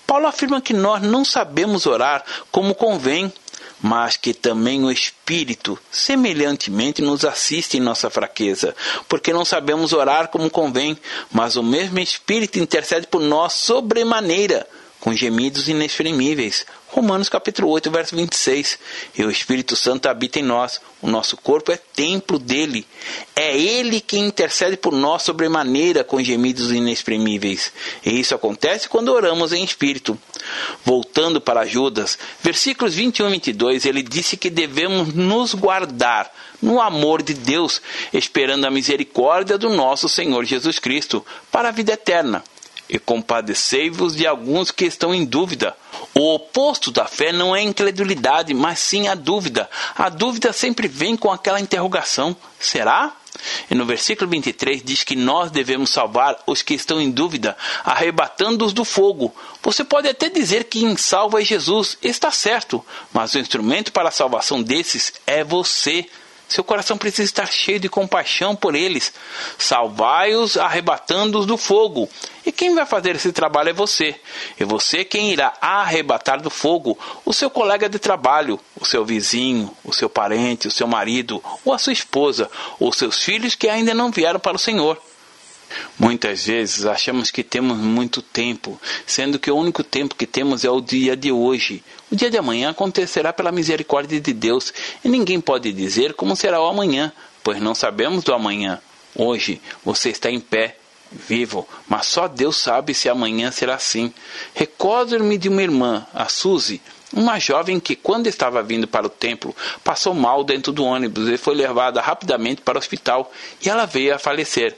Paulo afirma que nós não sabemos orar como convém. Mas que também o Espírito, semelhantemente, nos assiste em nossa fraqueza, porque não sabemos orar como convém, mas o mesmo Espírito intercede por nós sobremaneira com gemidos inexprimíveis. Romanos capítulo 8, verso 26. E o Espírito Santo habita em nós. O nosso corpo é templo dele. É ele quem intercede por nós sobremaneira com gemidos inexprimíveis. E isso acontece quando oramos em espírito. Voltando para Judas, versículos 21 e 22, ele disse que devemos nos guardar no amor de Deus, esperando a misericórdia do nosso Senhor Jesus Cristo para a vida eterna e compadecei-vos de alguns que estão em dúvida. O oposto da fé não é incredulidade, mas sim a dúvida. A dúvida sempre vem com aquela interrogação: será? E no versículo 23 diz que nós devemos salvar os que estão em dúvida, arrebatando-os do fogo. Você pode até dizer que quem salva é Jesus, está certo, mas o instrumento para a salvação desses é você. Seu coração precisa estar cheio de compaixão por eles. Salvai-os, arrebatando-os do fogo. E quem vai fazer esse trabalho é você. E você quem irá arrebatar do fogo o seu colega de trabalho, o seu vizinho, o seu parente, o seu marido, ou a sua esposa, ou seus filhos que ainda não vieram para o Senhor. Muitas vezes achamos que temos muito tempo, sendo que o único tempo que temos é o dia de hoje. O dia de amanhã acontecerá pela misericórdia de Deus, e ninguém pode dizer como será o amanhã, pois não sabemos do amanhã. Hoje você está em pé, vivo, mas só Deus sabe se amanhã será assim. Recordo-me de uma irmã, a Suzy, uma jovem que, quando estava vindo para o templo, passou mal dentro do ônibus e foi levada rapidamente para o hospital, e ela veio a falecer.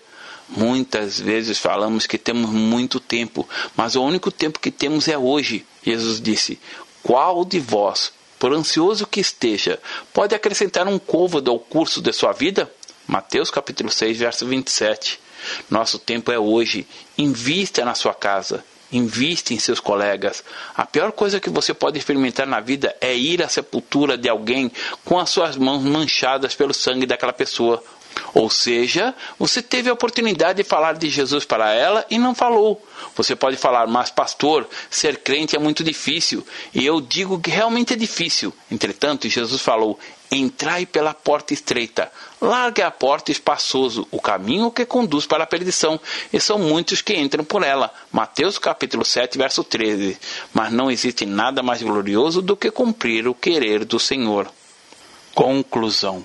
Muitas vezes falamos que temos muito tempo, mas o único tempo que temos é hoje. Jesus disse: Qual de vós, por ansioso que esteja, pode acrescentar um côvado ao curso de sua vida? Mateus capítulo 6, verso 27. Nosso tempo é hoje. Invista na sua casa. Invista em seus colegas. A pior coisa que você pode experimentar na vida é ir à sepultura de alguém com as suas mãos manchadas pelo sangue daquela pessoa ou seja, você teve a oportunidade de falar de Jesus para ela e não falou. Você pode falar, mas pastor, ser crente é muito difícil. E eu digo que realmente é difícil. Entretanto, Jesus falou: Entrai pela porta estreita, largue a porta espaçoso, o caminho que conduz para a perdição, e são muitos que entram por ela. Mateus capítulo 7, verso 13. Mas não existe nada mais glorioso do que cumprir o querer do Senhor. Conclusão.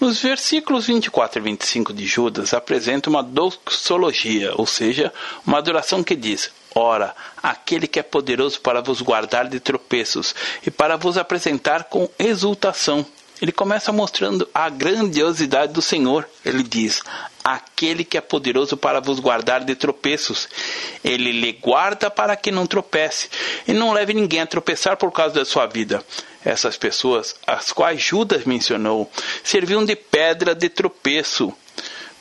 Nos versículos 24 e 25 de Judas apresenta uma doxologia, ou seja, uma adoração que diz: Ora, aquele que é poderoso para vos guardar de tropeços e para vos apresentar com exultação. Ele começa mostrando a grandiosidade do Senhor. Ele diz: aquele que é poderoso para vos guardar de tropeços. Ele lhe guarda para que não tropece e não leve ninguém a tropeçar por causa da sua vida. Essas pessoas, as quais Judas mencionou, serviam de pedra de tropeço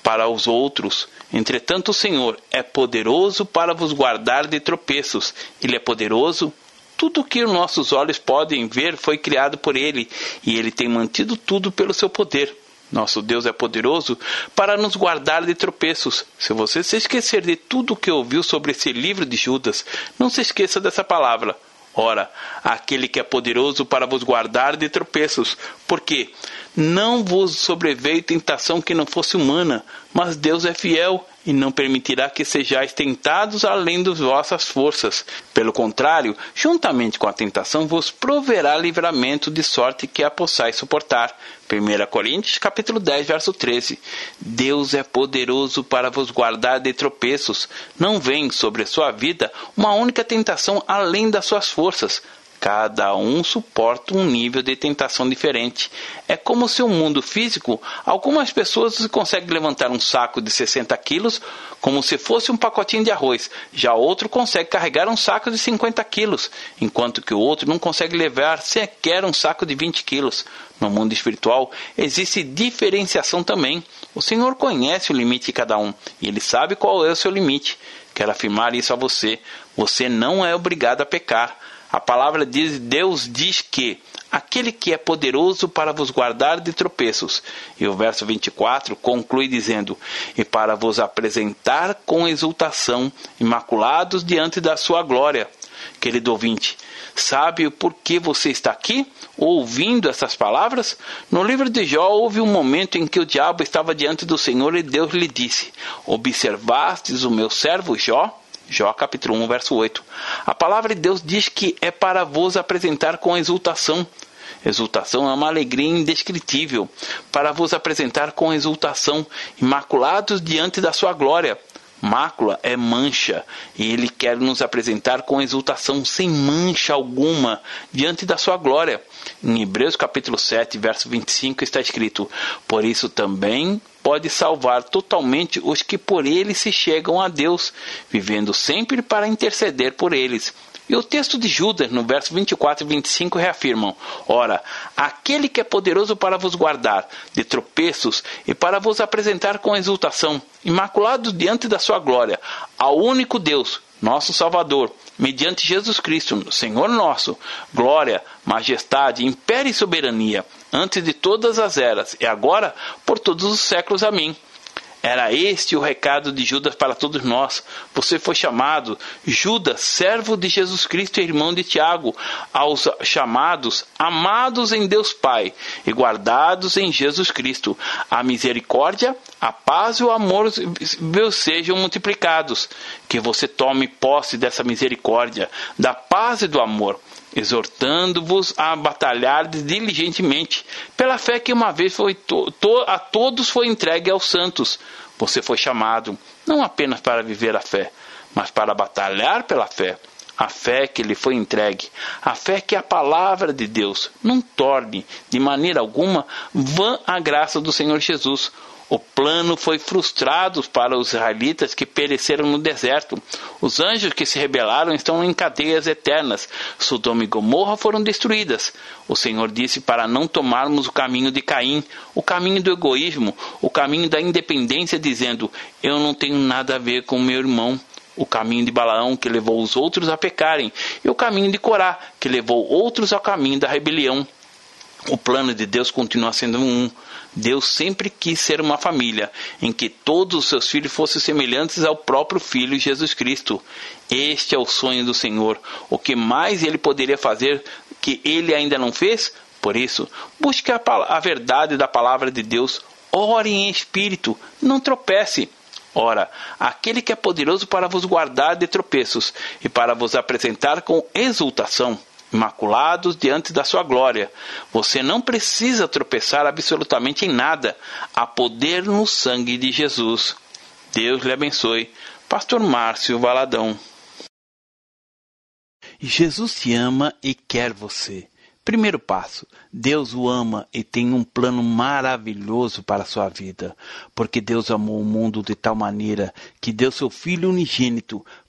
para os outros. Entretanto, o Senhor é poderoso para vos guardar de tropeços. Ele é poderoso. Tudo que nossos olhos podem ver foi criado por Ele, e Ele tem mantido tudo pelo seu poder. Nosso Deus é poderoso para nos guardar de tropeços. Se você se esquecer de tudo o que ouviu sobre esse livro de Judas, não se esqueça dessa palavra. Ora, aquele que é poderoso para vos guardar de tropeços, porque não vos sobreveio tentação que não fosse humana, mas Deus é fiel e não permitirá que sejais tentados além das vossas forças. Pelo contrário, juntamente com a tentação vos proverá livramento de sorte que a possais suportar. 1 Coríntios capítulo 10, verso 13. Deus é poderoso para vos guardar de tropeços. Não vem sobre a sua vida uma única tentação além das suas forças. Cada um suporta um nível de tentação diferente. É como se o mundo físico, algumas pessoas conseguem levantar um saco de 60 quilos como se fosse um pacotinho de arroz, já outro consegue carregar um saco de 50 quilos, enquanto que o outro não consegue levar sequer um saco de 20 quilos. No mundo espiritual existe diferenciação também. O Senhor conhece o limite de cada um e Ele sabe qual é o seu limite. Quero afirmar isso a você. Você não é obrigado a pecar. A palavra de Deus diz que aquele que é poderoso para vos guardar de tropeços. E o verso 24 conclui dizendo: E para vos apresentar com exultação, imaculados diante da sua glória. Querido ouvinte, Sabe por que você está aqui, ouvindo essas palavras? No livro de Jó houve um momento em que o diabo estava diante do Senhor e Deus lhe disse: Observastes o meu servo Jó? Jó capítulo 1, verso 8. A palavra de Deus diz que é para vos apresentar com exultação. Exultação é uma alegria indescritível, para vos apresentar com exultação, imaculados diante da sua glória. Mácula é mancha, e ele quer nos apresentar com exultação, sem mancha alguma, diante da sua glória. Em Hebreus capítulo 7, verso 25 está escrito: Por isso também pode salvar totalmente os que por ele se chegam a Deus, vivendo sempre para interceder por eles. E o texto de Judas, no verso 24 e 25, reafirmam: Ora, aquele que é poderoso para vos guardar de tropeços e para vos apresentar com exultação, imaculado diante da sua glória, ao único Deus, nosso Salvador, mediante Jesus Cristo, Senhor nosso, glória, majestade, império e soberania, antes de todas as eras, e agora por todos os séculos. Amém. Era este o recado de Judas para todos nós. Você foi chamado Judas, servo de Jesus Cristo e irmão de Tiago, aos chamados, amados em Deus Pai e guardados em Jesus Cristo. A misericórdia, a paz e o amor sejam multiplicados. Que você tome posse dessa misericórdia, da paz e do amor exortando-vos a batalhar diligentemente pela fé que uma vez foi to, to, a todos foi entregue aos santos. Você foi chamado não apenas para viver a fé, mas para batalhar pela fé. A fé que lhe foi entregue, a fé que a palavra de Deus. Não torne de maneira alguma vã a graça do Senhor Jesus, o plano foi frustrado para os israelitas que pereceram no deserto. Os anjos que se rebelaram estão em cadeias eternas. Sodoma e Gomorra foram destruídas. O Senhor disse para não tomarmos o caminho de Caim, o caminho do egoísmo, o caminho da independência, dizendo: Eu não tenho nada a ver com meu irmão o caminho de Balaão, que levou os outros a pecarem, e o caminho de Corá, que levou outros ao caminho da rebelião. O plano de Deus continua sendo um. Deus sempre quis ser uma família em que todos os seus filhos fossem semelhantes ao próprio Filho Jesus Cristo. Este é o sonho do Senhor. O que mais ele poderia fazer que ele ainda não fez? Por isso, busque a, a verdade da palavra de Deus. Ore em espírito, não tropece. Ora, aquele que é poderoso para vos guardar de tropeços e para vos apresentar com exultação imaculados diante da sua glória. Você não precisa tropeçar absolutamente em nada. Há poder no sangue de Jesus. Deus lhe abençoe. Pastor Márcio Valadão. Jesus te ama e quer você. Primeiro passo: Deus o ama e tem um plano maravilhoso para a sua vida, porque Deus amou o mundo de tal maneira que deu seu Filho unigênito